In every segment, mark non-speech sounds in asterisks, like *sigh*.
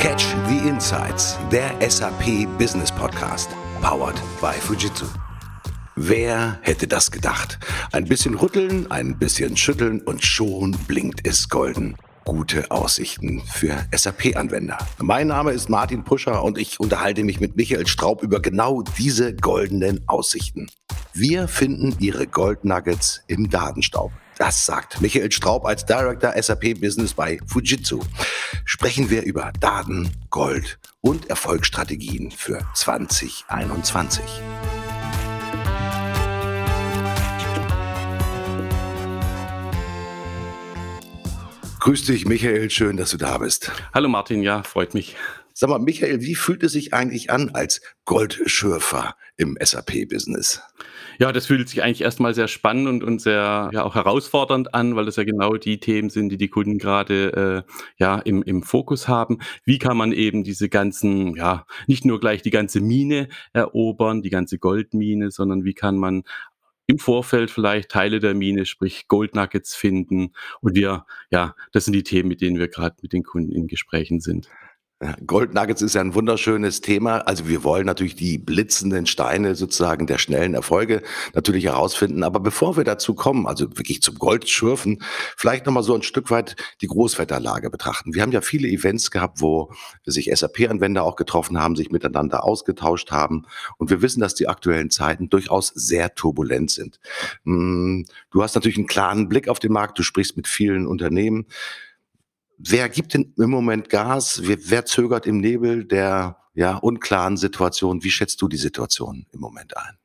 Catch the Insights, der SAP Business Podcast, powered by Fujitsu. Wer hätte das gedacht? Ein bisschen rütteln, ein bisschen schütteln und schon blinkt es golden. Gute Aussichten für SAP-Anwender. Mein Name ist Martin Puscher und ich unterhalte mich mit Michael Straub über genau diese goldenen Aussichten. Wir finden Ihre Goldnuggets im Datenstaub. Das sagt Michael Straub als Director SAP Business bei Fujitsu. Sprechen wir über Daten, Gold und Erfolgsstrategien für 2021. Grüß dich, Michael. Schön, dass du da bist. Hallo Martin, ja, freut mich. Sag mal, Michael, wie fühlt es sich eigentlich an als Goldschürfer im SAP-Business? Ja, das fühlt sich eigentlich erstmal sehr spannend und, und sehr ja auch herausfordernd an, weil das ja genau die Themen sind, die die Kunden gerade äh, ja im, im Fokus haben. Wie kann man eben diese ganzen, ja, nicht nur gleich die ganze Mine erobern, die ganze Goldmine, sondern wie kann man im Vorfeld vielleicht Teile der Mine, sprich Goldnuggets finden. Und wir, ja, das sind die Themen, mit denen wir gerade mit den Kunden in Gesprächen sind. Gold Nuggets ist ja ein wunderschönes Thema. Also wir wollen natürlich die blitzenden Steine sozusagen der schnellen Erfolge natürlich herausfinden. Aber bevor wir dazu kommen, also wirklich zum Goldschürfen, vielleicht nochmal so ein Stück weit die Großwetterlage betrachten. Wir haben ja viele Events gehabt, wo sich SAP-Anwender auch getroffen haben, sich miteinander ausgetauscht haben. Und wir wissen, dass die aktuellen Zeiten durchaus sehr turbulent sind. Hm, du hast natürlich einen klaren Blick auf den Markt. Du sprichst mit vielen Unternehmen. Wer gibt denn im Moment Gas? Wer, wer zögert im Nebel der ja, unklaren Situation? Wie schätzt du die Situation im Moment ein?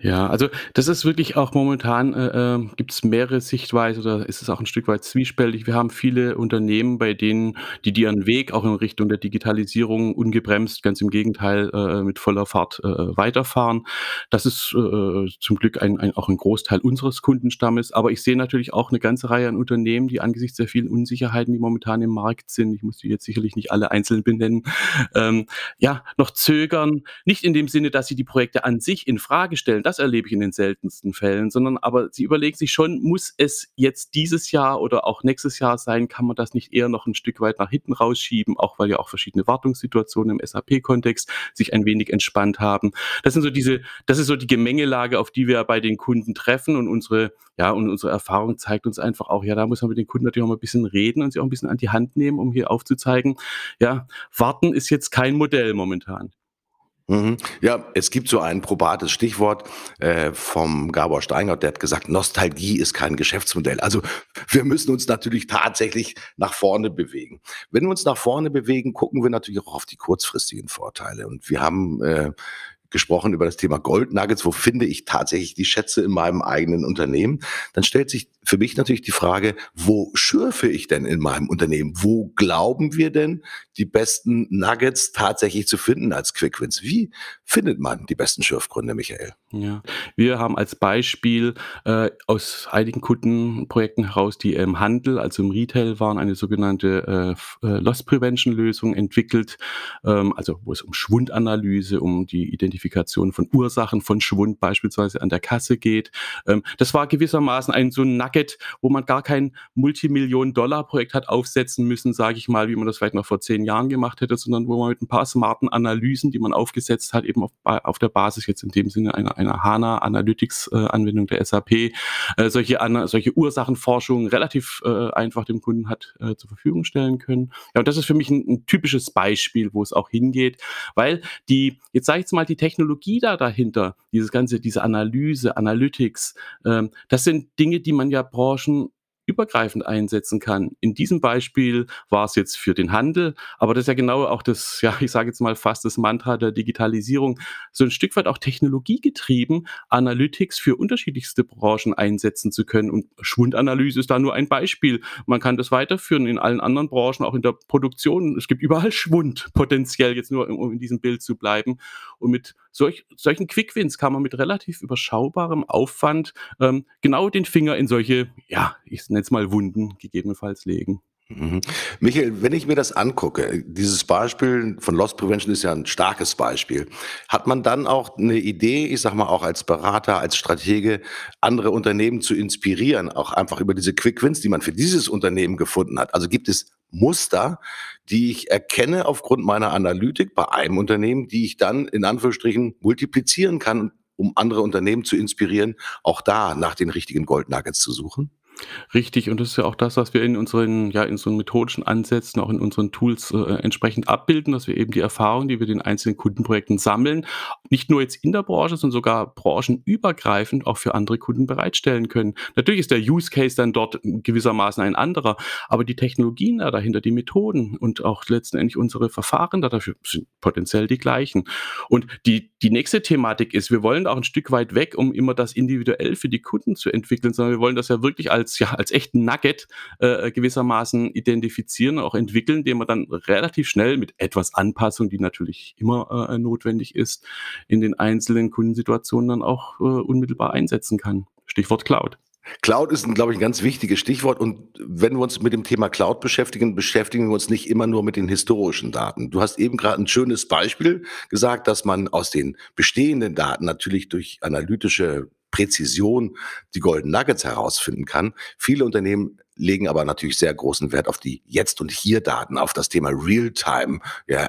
Ja, also das ist wirklich auch momentan, äh, äh, gibt es mehrere Sichtweisen oder ist es auch ein Stück weit zwiespältig. Wir haben viele Unternehmen, bei denen die die ihren Weg auch in Richtung der Digitalisierung ungebremst, ganz im Gegenteil, äh, mit voller Fahrt äh, weiterfahren. Das ist äh, zum Glück ein, ein, auch ein Großteil unseres Kundenstammes. Aber ich sehe natürlich auch eine ganze Reihe an Unternehmen, die angesichts der vielen Unsicherheiten, die momentan im Markt sind, ich muss die jetzt sicherlich nicht alle einzeln benennen, ähm, ja, noch zögern. Nicht in dem Sinne, dass sie die Projekte an sich in Frage stellen das erlebe ich in den seltensten Fällen, sondern aber sie überlegen sich schon, muss es jetzt dieses Jahr oder auch nächstes Jahr sein, kann man das nicht eher noch ein Stück weit nach hinten rausschieben, auch weil ja auch verschiedene Wartungssituationen im SAP-Kontext sich ein wenig entspannt haben. Das sind so diese, das ist so die Gemengelage, auf die wir bei den Kunden treffen und unsere, ja, und unsere Erfahrung zeigt uns einfach auch, ja, da muss man mit den Kunden natürlich auch mal ein bisschen reden und sie auch ein bisschen an die Hand nehmen, um hier aufzuzeigen, ja, warten ist jetzt kein Modell momentan. Mhm. Ja, es gibt so ein probates Stichwort äh, vom Gabor Steingart, der hat gesagt, Nostalgie ist kein Geschäftsmodell. Also wir müssen uns natürlich tatsächlich nach vorne bewegen. Wenn wir uns nach vorne bewegen, gucken wir natürlich auch auf die kurzfristigen Vorteile. Und wir haben äh, gesprochen über das Thema Gold Nuggets, wo finde ich tatsächlich die Schätze in meinem eigenen Unternehmen, dann stellt sich für mich natürlich die Frage, wo schürfe ich denn in meinem Unternehmen? Wo glauben wir denn, die besten Nuggets tatsächlich zu finden als Quickwins? Wie findet man die besten Schürfgründe, Michael? Ja, wir haben als Beispiel äh, aus einigen Kundenprojekten heraus, die im Handel, also im Retail waren, eine sogenannte äh, äh, Loss Prevention Lösung entwickelt, ähm, also wo es um Schwundanalyse, um die Identifikation von Ursachen von Schwund beispielsweise an der Kasse geht. Ähm, das war gewissermaßen ein so ein Nugget, wo man gar kein Multimillionen-Dollar-Projekt hat aufsetzen müssen, sage ich mal, wie man das vielleicht noch vor zehn Jahren gemacht hätte, sondern wo man mit ein paar smarten Analysen, die man aufgesetzt hat, eben auf, auf der Basis jetzt in dem Sinne einer, einer HANA Analytics-Anwendung der SAP, äh, solche, solche Ursachenforschungen relativ äh, einfach dem Kunden hat äh, zur Verfügung stellen können. Ja, und das ist für mich ein, ein typisches Beispiel, wo es auch hingeht, weil die, jetzt sage ich jetzt mal, die Technologie da dahinter, dieses ganze, diese Analyse, Analytics, ähm, das sind Dinge, die man ja Branchen übergreifend einsetzen kann. In diesem Beispiel war es jetzt für den Handel, aber das ist ja genau auch das, *laughs* ja, ich sage jetzt mal fast das Mantra der Digitalisierung, so ein Stück weit auch technologiegetrieben, Analytics für unterschiedlichste Branchen einsetzen zu können. Und Schwundanalyse ist da nur ein Beispiel. Man kann das weiterführen in allen anderen Branchen, auch in der Produktion. Es gibt überall Schwund, *laughs* potenziell jetzt nur, um in diesem Bild zu bleiben. Und mit solch, solchen Quickwins kann man mit relativ überschaubarem Aufwand ähm, genau den Finger in solche, ja, ich nenne es mal Wunden gegebenenfalls legen. Mhm. Michael, wenn ich mir das angucke, dieses Beispiel von Loss Prevention ist ja ein starkes Beispiel. Hat man dann auch eine Idee, ich sag mal auch als Berater, als Stratege, andere Unternehmen zu inspirieren, auch einfach über diese Quick Wins, die man für dieses Unternehmen gefunden hat? Also gibt es Muster, die ich erkenne aufgrund meiner Analytik bei einem Unternehmen, die ich dann in Anführungsstrichen multiplizieren kann, um andere Unternehmen zu inspirieren, auch da nach den richtigen Goldnuggets zu suchen? Richtig, und das ist ja auch das, was wir in unseren ja, in so methodischen Ansätzen, auch in unseren Tools, äh, entsprechend abbilden, dass wir eben die Erfahrungen, die wir in einzelnen Kundenprojekten sammeln, nicht nur jetzt in der Branche, sondern sogar branchenübergreifend auch für andere Kunden bereitstellen können. Natürlich ist der Use Case dann dort gewissermaßen ein anderer, aber die Technologien da dahinter, die Methoden und auch letztendlich unsere Verfahren da dafür sind potenziell die gleichen. Und die die nächste Thematik ist, wir wollen auch ein Stück weit weg, um immer das individuell für die Kunden zu entwickeln, sondern wir wollen das ja wirklich als als, ja, als echten Nugget äh, gewissermaßen identifizieren, auch entwickeln, den man dann relativ schnell mit etwas Anpassung, die natürlich immer äh, notwendig ist, in den einzelnen Kundensituationen dann auch äh, unmittelbar einsetzen kann. Stichwort Cloud. Cloud ist, glaube ich, ein ganz wichtiges Stichwort. Und wenn wir uns mit dem Thema Cloud beschäftigen, beschäftigen wir uns nicht immer nur mit den historischen Daten. Du hast eben gerade ein schönes Beispiel gesagt, dass man aus den bestehenden Daten natürlich durch analytische Präzision die Golden Nuggets herausfinden kann. Viele Unternehmen legen aber natürlich sehr großen Wert auf die Jetzt- und Hier-Daten, auf das Thema Real-Time ja.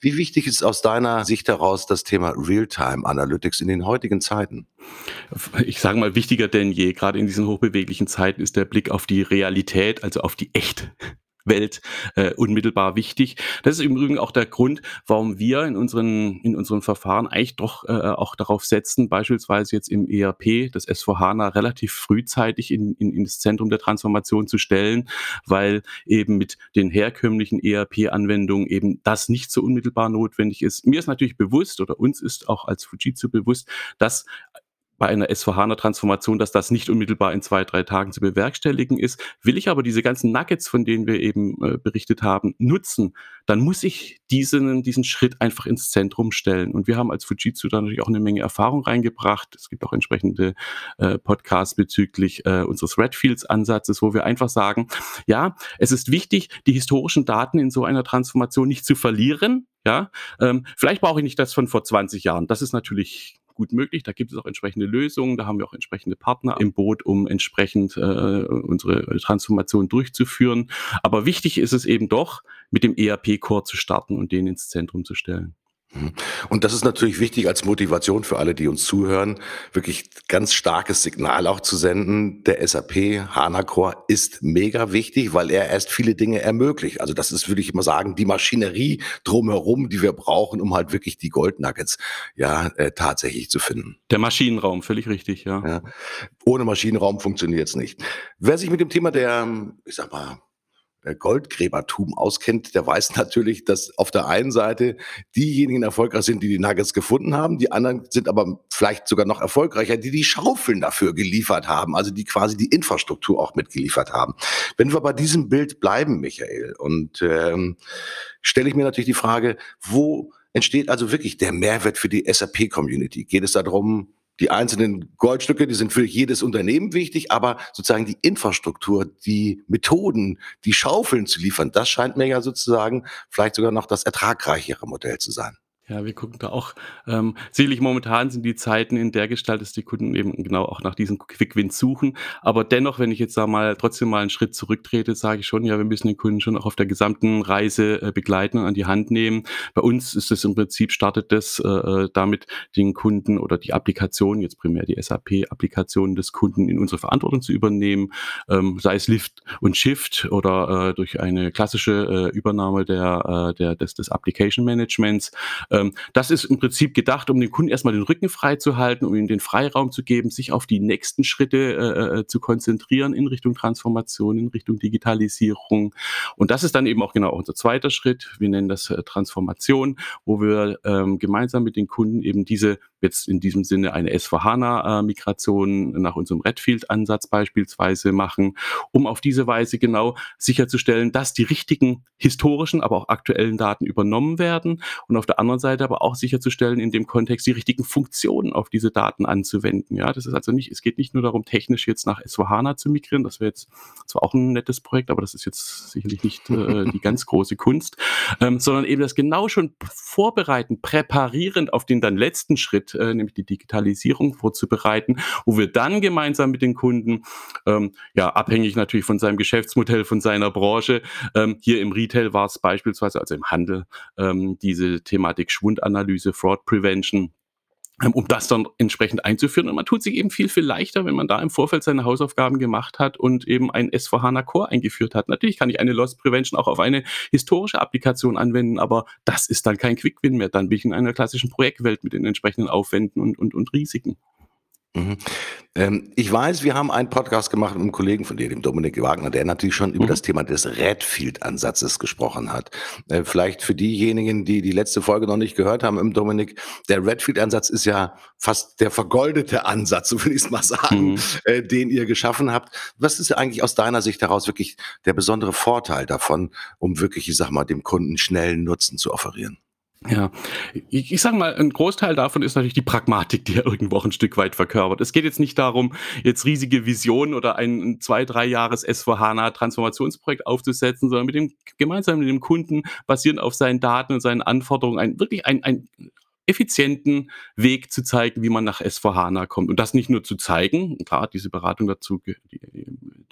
Wie wichtig ist aus deiner Sicht heraus das Thema Real-Time Analytics in den heutigen Zeiten? Ich sage mal, wichtiger denn je. Gerade in diesen hochbeweglichen Zeiten ist der Blick auf die Realität, also auf die echt Welt äh, unmittelbar wichtig. Das ist im Übrigen auch der Grund, warum wir in unseren, in unseren Verfahren eigentlich doch äh, auch darauf setzen, beispielsweise jetzt im ERP das S4HANA relativ frühzeitig in, in, in das Zentrum der Transformation zu stellen, weil eben mit den herkömmlichen ERP-Anwendungen eben das nicht so unmittelbar notwendig ist. Mir ist natürlich bewusst oder uns ist auch als Fujitsu bewusst, dass bei einer S4HANA-Transformation, dass das nicht unmittelbar in zwei, drei Tagen zu bewerkstelligen ist. Will ich aber diese ganzen Nuggets, von denen wir eben äh, berichtet haben, nutzen, dann muss ich diesen, diesen Schritt einfach ins Zentrum stellen. Und wir haben als Fujitsu da natürlich auch eine Menge Erfahrung reingebracht. Es gibt auch entsprechende äh, Podcasts bezüglich äh, unseres Redfields-Ansatzes, wo wir einfach sagen, ja, es ist wichtig, die historischen Daten in so einer Transformation nicht zu verlieren. Ja, ähm, vielleicht brauche ich nicht das von vor 20 Jahren. Das ist natürlich gut möglich. Da gibt es auch entsprechende Lösungen. Da haben wir auch entsprechende Partner im Boot, um entsprechend äh, unsere Transformation durchzuführen. Aber wichtig ist es eben doch, mit dem ERP-Core zu starten und den ins Zentrum zu stellen. Mhm. Und das ist natürlich wichtig als Motivation für alle, die uns zuhören, wirklich ganz starkes Signal auch zu senden. Der SAP HANA Core ist mega wichtig, weil er erst viele Dinge ermöglicht. Also das ist, würde ich immer sagen, die Maschinerie drumherum, die wir brauchen, um halt wirklich die Goldnuggets ja äh, tatsächlich zu finden. Der Maschinenraum, völlig richtig, ja. ja. Ohne Maschinenraum funktioniert es nicht. Wer sich mit dem Thema der, ich sag mal, Goldgräbertum auskennt, der weiß *laughs* natürlich, dass auf der einen Seite diejenigen erfolgreich sind, die die Nuggets gefunden haben, die anderen sind aber vielleicht sogar noch erfolgreicher, die die Schaufeln dafür geliefert haben, also die quasi die Infrastruktur auch mitgeliefert haben. Wenn wir bei diesem Bild bleiben, Michael, und ähm, stelle ich mir natürlich die Frage, wo entsteht also wirklich der Mehrwert für die SAP-Community? Geht es darum, die einzelnen Goldstücke, die sind für jedes Unternehmen wichtig, aber sozusagen die Infrastruktur, die Methoden, die Schaufeln zu liefern, das scheint mir ja sozusagen vielleicht sogar noch das ertragreichere Modell zu sein. Ja, wir gucken da auch ähm, sicherlich momentan sind die Zeiten in der Gestalt, dass die Kunden eben genau auch nach diesen Quick-Wins suchen. Aber dennoch, wenn ich jetzt da mal trotzdem mal einen Schritt zurücktrete, sage ich schon, ja, wir müssen den Kunden schon auch auf der gesamten Reise äh, begleiten und an die Hand nehmen. Bei uns ist es im Prinzip, startet das äh, äh damit, den Kunden oder die Applikation, jetzt primär die SAP-Applikation des Kunden in unsere Verantwortung zu übernehmen, ähm, sei es Lift und Shift oder äh, durch eine klassische äh, Übernahme der, äh, der, des, des Application Managements das ist im Prinzip gedacht, um den Kunden erstmal den Rücken frei zu halten, um ihm den Freiraum zu geben, sich auf die nächsten Schritte äh, äh, zu konzentrieren in Richtung Transformation, in Richtung Digitalisierung. Und das ist dann eben auch genau unser zweiter Schritt. Wir nennen das äh, Transformation, wo wir ähm, gemeinsam mit den Kunden eben diese jetzt in diesem Sinne eine S4HANA-Migration nach unserem Redfield-Ansatz beispielsweise machen, um auf diese Weise genau sicherzustellen, dass die richtigen historischen, aber auch aktuellen Daten übernommen werden und auf der anderen Seite Seite aber auch sicherzustellen, in dem Kontext die richtigen Funktionen auf diese Daten anzuwenden. Ja, das ist also nicht, es geht nicht nur darum, technisch jetzt nach S4HANA zu migrieren. Das wäre jetzt zwar auch ein nettes Projekt, aber das ist jetzt sicherlich nicht äh, *laughs* die ganz große Kunst, ähm, sondern eben das genau schon vorbereiten, präparierend auf den dann letzten Schritt, äh, nämlich die Digitalisierung vorzubereiten, wo wir dann gemeinsam mit den Kunden, ähm, ja, abhängig natürlich von seinem Geschäftsmodell, von seiner Branche, ähm, hier im Retail war es beispielsweise, also im Handel, ähm, diese Thematik Schwundanalyse, Fraud Prevention, ähm, um das dann entsprechend einzuführen. Und man tut sich eben viel, viel leichter, wenn man da im Vorfeld seine Hausaufgaben gemacht hat und eben ein S4HANA Core eingeführt hat. Natürlich kann ich eine Loss Prevention auch auf eine historische Applikation anwenden, aber das ist dann kein Quick-Win mehr. Dann bin ich in einer klassischen Projektwelt mit den entsprechenden Aufwänden und, und, und Risiken. Mhm. Ähm, ich weiß, wir haben einen Podcast gemacht mit einem Kollegen von dir, dem Dominik Wagner, der natürlich schon über mhm. das Thema des Redfield-Ansatzes gesprochen hat. Äh, vielleicht für diejenigen, die die letzte Folge noch nicht gehört haben im Dominik, der Redfield-Ansatz ist ja fast der vergoldete Ansatz, *laughs* so will ich es mal sagen, mhm. äh, den ihr geschaffen habt. Was ist eigentlich aus deiner Sicht heraus wirklich der besondere Vorteil davon, um wirklich, ich sag mal, dem Kunden schnellen Nutzen zu offerieren? Ja, ich, ich sage mal, ein Großteil davon ist natürlich die Pragmatik, die er irgendwo auch ein Stück weit verkörpert. Es geht jetzt nicht darum, jetzt riesige Visionen oder ein zwei, drei Jahres S4HANA Transformationsprojekt aufzusetzen, sondern mit dem, gemeinsam mit dem Kunden, basierend auf seinen Daten und seinen Anforderungen, ein, wirklich ein, ein effizienten Weg zu zeigen, wie man nach S4HANA kommt. Und das nicht nur zu zeigen, klar, diese Beratung dazu die, die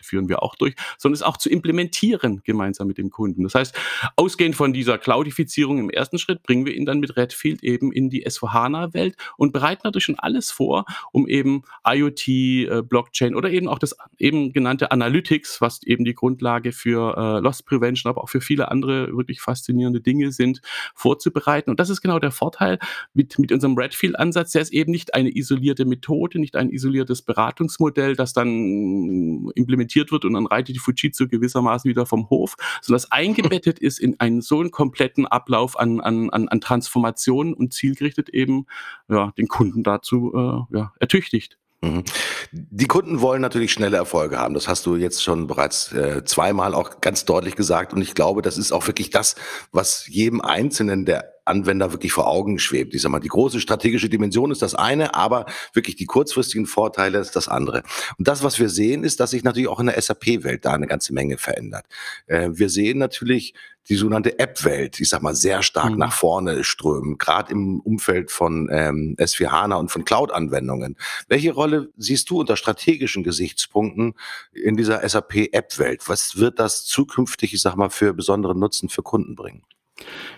führen wir auch durch, sondern es auch zu implementieren gemeinsam mit dem Kunden. Das heißt, ausgehend von dieser Cloudifizierung im ersten Schritt bringen wir ihn dann mit Redfield eben in die S4HANA-Welt und bereiten natürlich schon alles vor, um eben IoT, äh, Blockchain oder eben auch das eben genannte Analytics, was eben die Grundlage für äh, Loss Prevention, aber auch für viele andere wirklich faszinierende Dinge sind, vorzubereiten. Und das ist genau der Vorteil, mit, mit unserem Redfield-Ansatz, der ist eben nicht eine isolierte Methode, nicht ein isoliertes Beratungsmodell, das dann implementiert wird und dann reitet die Fujitsu gewissermaßen wieder vom Hof, sondern das eingebettet ist in einen so einen kompletten Ablauf an, an, an, an Transformationen und zielgerichtet eben ja, den Kunden dazu äh, ja, ertüchtigt. Mhm. Die Kunden wollen natürlich schnelle Erfolge haben. Das hast du jetzt schon bereits äh, zweimal auch ganz deutlich gesagt. Und ich glaube, das ist auch wirklich das, was jedem Einzelnen der Anwender wirklich vor Augen schwebt. Ich sag mal, die große strategische Dimension ist das eine, aber wirklich die kurzfristigen Vorteile ist das andere. Und das, was wir sehen, ist, dass sich natürlich auch in der SAP-Welt da eine ganze Menge verändert. Äh, wir sehen natürlich die sogenannte App-Welt, ich sag mal, sehr stark mhm. nach vorne strömen, gerade im Umfeld von ähm, S4 HANA und von Cloud-Anwendungen. Welche Rolle siehst du unter strategischen Gesichtspunkten in dieser SAP-App-Welt? Was wird das zukünftig, ich sag mal, für besonderen Nutzen für Kunden bringen?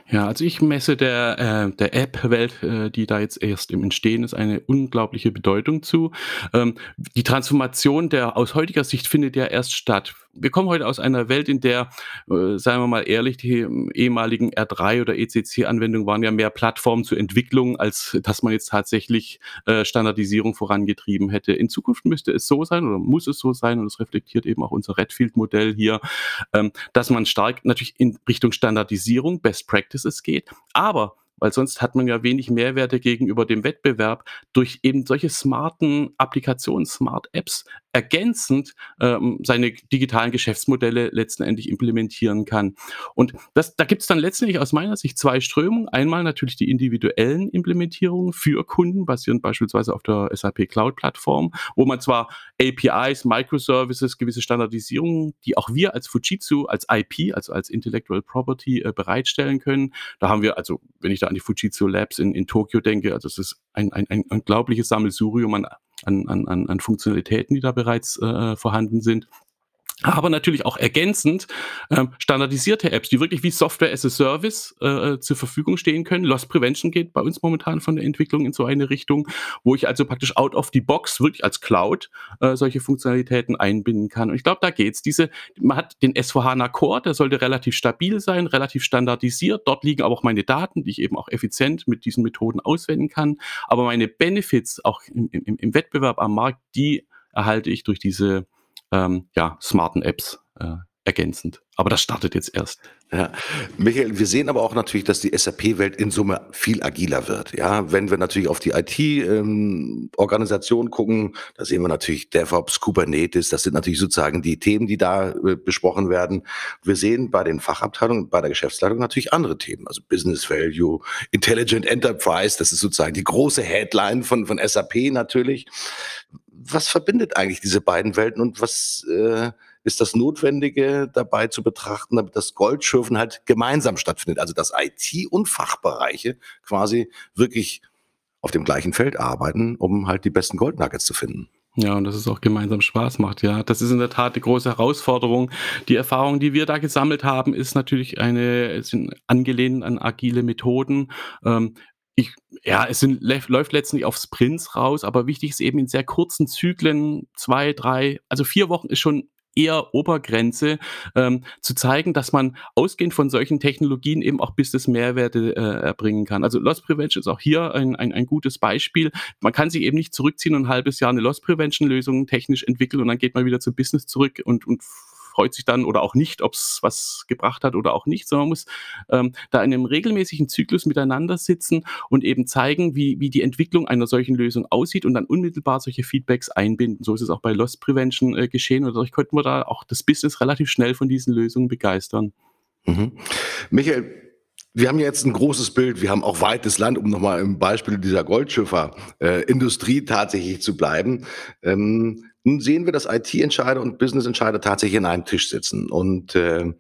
Ja, also ich messe der, äh, der App-Welt, äh, die da jetzt erst im Entstehen ist, eine unglaubliche Bedeutung zu. Ähm, die Transformation der aus heutiger Sicht findet ja erst statt wir kommen heute aus einer Welt, in der, äh, seien wir mal ehrlich, die ähm, ehemaligen R3 oder ECC-Anwendungen waren ja mehr Plattformen zur Entwicklung, als dass man jetzt tatsächlich äh, Standardisierung vorangetrieben hätte. In Zukunft müsste es so sein oder muss es so sein, und das reflektiert eben auch unser Redfield-Modell hier, ähm, dass man stark natürlich in Richtung Standardisierung, Best Practices geht, aber weil sonst hat man ja wenig Mehrwerte gegenüber dem Wettbewerb durch eben solche smarten Applikationen, Smart Apps ergänzend ähm, seine digitalen Geschäftsmodelle letztendlich implementieren kann. Und das, da gibt es dann letztendlich aus meiner Sicht zwei Strömungen. Einmal natürlich die individuellen Implementierungen für Kunden, basierend beispielsweise auf der SAP Cloud Plattform, wo man zwar APIs, Microservices, gewisse Standardisierungen, die auch wir als Fujitsu, als IP, also als Intellectual Property äh, bereitstellen können. Da haben wir, also wenn ich da an die Fujitsu Labs in, in Tokio denke, also es ist ein, ein, ein unglaubliches Sammelsurium an an, an, an Funktionalitäten, die da bereits äh, vorhanden sind aber natürlich auch ergänzend ähm, standardisierte Apps, die wirklich wie Software as a Service äh, zur Verfügung stehen können. Loss Prevention geht bei uns momentan von der Entwicklung in so eine Richtung, wo ich also praktisch out of the box wirklich als Cloud äh, solche Funktionalitäten einbinden kann. Und ich glaube, da geht's. Diese, man hat den S4HANA Core, der sollte relativ stabil sein, relativ standardisiert. Dort liegen aber auch meine Daten, die ich eben auch effizient mit diesen Methoden auswenden kann. Aber meine Benefits auch im, im, im Wettbewerb am Markt, die erhalte ich durch diese ähm, ja, smarten Apps, äh, ergänzend. Aber das startet jetzt erst. Ja. Michael, wir sehen aber auch natürlich, dass die SAP-Welt in Summe viel agiler wird. Ja, wenn wir natürlich auf die IT-Organisation ähm, gucken, da sehen wir natürlich DevOps, Kubernetes, das sind natürlich sozusagen die Themen, die da äh, besprochen werden. Wir sehen bei den Fachabteilungen, bei der Geschäftsleitung natürlich andere Themen, also Business Value, Intelligent Enterprise, das ist sozusagen die große Headline von, von SAP natürlich. Was verbindet eigentlich diese beiden Welten und was äh, ist das Notwendige dabei zu betrachten, damit das Goldschürfen halt gemeinsam stattfindet. Also dass IT und Fachbereiche quasi wirklich auf dem gleichen Feld arbeiten, um halt die besten Goldnuggets zu finden. Ja, und dass es auch gemeinsam Spaß macht, ja. Das ist in der Tat die große Herausforderung. Die Erfahrung, die wir da gesammelt haben, ist natürlich eine, sind angelehnt an agile Methoden. Ähm, ja, es sind, läuft letztendlich auf Sprints raus, aber wichtig ist eben in sehr kurzen Zyklen, zwei, drei, also vier Wochen ist schon eher Obergrenze, ähm, zu zeigen, dass man ausgehend von solchen Technologien eben auch Business Mehrwerte äh, erbringen kann. Also Loss Prevention ist auch hier ein, ein, ein gutes Beispiel. Man kann sich eben nicht zurückziehen und ein halbes Jahr eine Loss Prevention Lösung technisch entwickeln und dann geht man wieder zum Business zurück und, und freut sich dann oder auch nicht, ob es was gebracht hat oder auch nicht, sondern man muss ähm, da in einem regelmäßigen Zyklus miteinander sitzen und eben zeigen, wie, wie die Entwicklung einer solchen Lösung aussieht und dann unmittelbar solche Feedbacks einbinden. So ist es auch bei Loss Prevention äh, geschehen und dadurch konnten wir da auch das Business relativ schnell von diesen Lösungen begeistern. Mhm. Michael, wir haben jetzt ein großes Bild, wir haben auch weites Land, um nochmal im Beispiel dieser Goldschiffer-Industrie äh, tatsächlich zu bleiben. Ähm, nun sehen wir, dass IT-Entscheider und Business-Entscheider tatsächlich an einem Tisch sitzen und äh,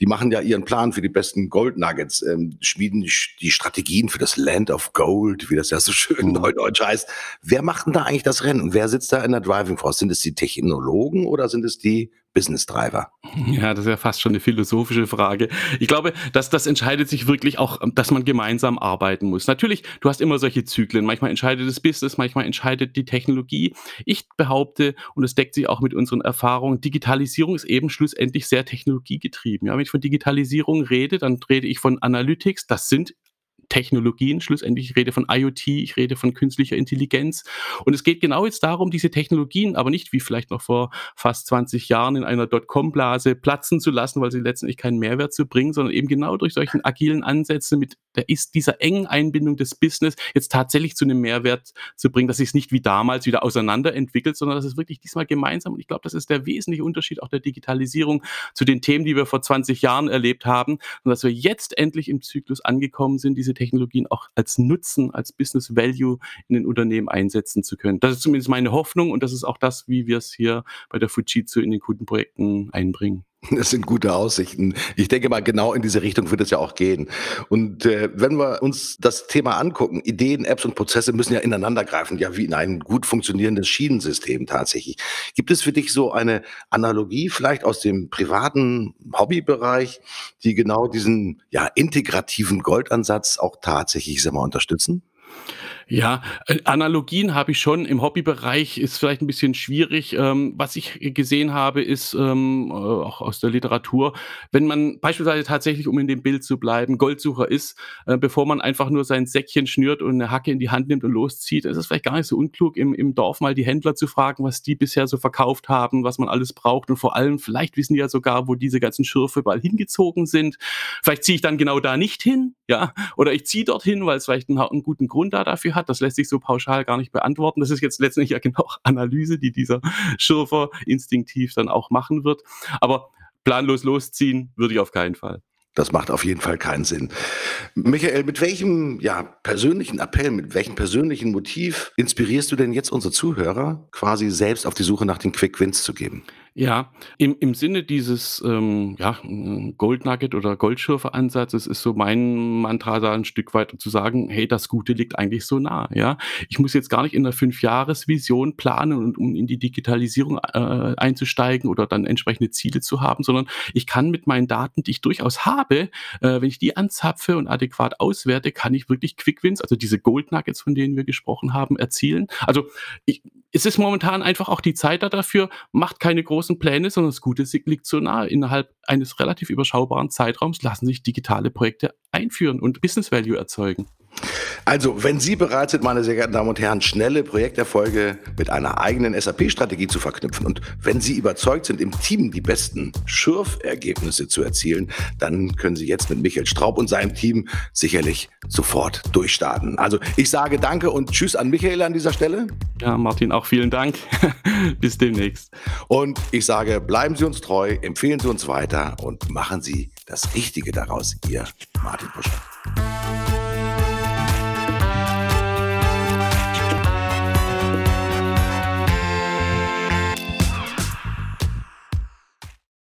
die machen ja ihren Plan für die besten Gold-Nuggets, ähm, schmieden die Strategien für das Land of Gold, wie das ja so schön mhm. neudeutsch heißt. Wer macht denn da eigentlich das Rennen und wer sitzt da in der Driving Force? Sind es die Technologen oder sind es die Business Driver? *laughs* Ja, das ist ja fast schon eine philosophische Frage. Ich glaube, dass das entscheidet sich wirklich auch, dass man gemeinsam arbeiten muss. Natürlich, du hast immer solche Zyklen. Manchmal entscheidet das Business, manchmal entscheidet die Technologie. Ich behaupte, und es deckt sich auch mit unseren Erfahrungen, Digitalisierung ist eben schlussendlich sehr technologiegetrieben. Ja, wenn ich von Digitalisierung rede, dann rede ich von Analytics. Das sind Technologien schlussendlich. Ich rede von IoT, ich rede von künstlicher Intelligenz. Und es geht genau jetzt darum, diese Technologien, aber nicht wie vielleicht noch vor fast 20 Jahren in einer Dotcom-Blase platzen zu lassen, weil sie letztendlich keinen Mehrwert zu bringen, sondern eben genau durch solchen agilen Ansätze mit der ist dieser engen Einbindung des Business jetzt tatsächlich zu einem Mehrwert zu bringen, dass sich es nicht wie damals wieder auseinander entwickelt, sondern dass es wirklich diesmal gemeinsam, und ich glaube, das ist der wesentliche Unterschied auch der Digitalisierung zu den Themen, die wir vor 20 Jahren erlebt haben, und dass wir jetzt endlich im Zyklus angekommen sind, diese Technologien auch als Nutzen, als Business Value in den Unternehmen einsetzen zu können. Das ist zumindest meine Hoffnung und das ist auch das, wie wir es hier bei der Fujitsu in den Kundenprojekten einbringen. *laughs* Das sind gute Aussichten. Ich denke mal, genau in diese Richtung wird es ja auch gehen. Und äh, wenn wir uns das Thema angucken, Ideen, Apps und Prozesse müssen ja ineinander greifen, ja wie in ein gut funktionierendes Schienensystem tatsächlich. Gibt es für dich so eine Analogie vielleicht aus dem privaten Hobbybereich, die genau diesen ja integrativen Goldansatz auch tatsächlich sag mal, unterstützen? Ja, äh, Analogien habe ich schon. Im Hobbybereich ist vielleicht ein bisschen schwierig. Ähm, was ich gesehen habe, ist ähm, äh, auch aus der Literatur, wenn man beispielsweise tatsächlich, um in dem Bild zu bleiben, Goldsucher ist, äh, bevor man einfach nur sein Säckchen schnürt und eine Hacke in die Hand nimmt und loszieht, ist es vielleicht gar nicht so unklug, im, im Dorf mal die Händler zu fragen, was die bisher so verkauft haben, was man alles braucht und vor allem, vielleicht wissen die ja sogar, wo diese ganzen Schürfe überall hingezogen sind. Vielleicht ziehe ich dann genau da nicht hin, ja, oder ich ziehe dorthin, weil es vielleicht einen, einen guten Grund da dafür hat hat, das lässt sich so pauschal gar nicht beantworten. Das ist jetzt letztendlich ja genau *laughs* Analyse, die dieser Schürfer instinktiv dann auch machen wird. Aber planlos losziehen würde ich auf keinen Fall. Das macht auf jeden Fall keinen Sinn. Michael, mit welchem ja, persönlichen Appell, mit welchem persönlichen Motiv inspirierst du denn jetzt unsere Zuhörer, quasi selbst auf die Suche nach den Quick Wins zu geben? Ja, im im Sinne dieses, ähm, ja, Gold Nugget oder Goldschürfer-Ansatzes ist so mein Mantra da ein Stück weit zu sagen: „Hey, das Gute liegt eigentlich so nah“, ja? Ich muss jetzt gar nicht in der Fünfjahresvision planen und um in die Digitalisierung, äh, einzusteigen oder dann entsprechende Ziele zu haben, sondern ich kann mit meinen Daten, die ich durchaus habe, äh, wenn ich die anzapfe und adäquat auswerte, kann ich wirklich Quick Wins, also diese Gold Nuggets, von denen wir gesprochen haben, erzielen. Also, ich es ist momentan einfach auch die Zeit da dafür, macht keine großen Pläne, sondern das Gute liegt so nah. Innerhalb eines relativ überschaubaren Zeitraums lassen sich digitale Projekte einführen und Business Value erzeugen. Also, wenn Sie bereit sind, meine sehr geehrten Damen und Herren, schnelle Projekterfolge mit einer eigenen SAP-Strategie zu verknüpfen und wenn Sie überzeugt sind, im Team die besten Schürfergebnisse zu erzielen, dann können Sie jetzt mit Michael Straub und seinem Team sicherlich sofort durchstarten. Also, ich sage Danke und Tschüss an Michael an dieser Stelle. Ja, Martin, auch vielen Dank. *laughs* Bis demnächst. Und ich sage, bleiben Sie uns treu, empfehlen Sie uns weiter und machen Sie das Richtige daraus. Ihr Martin Buscher.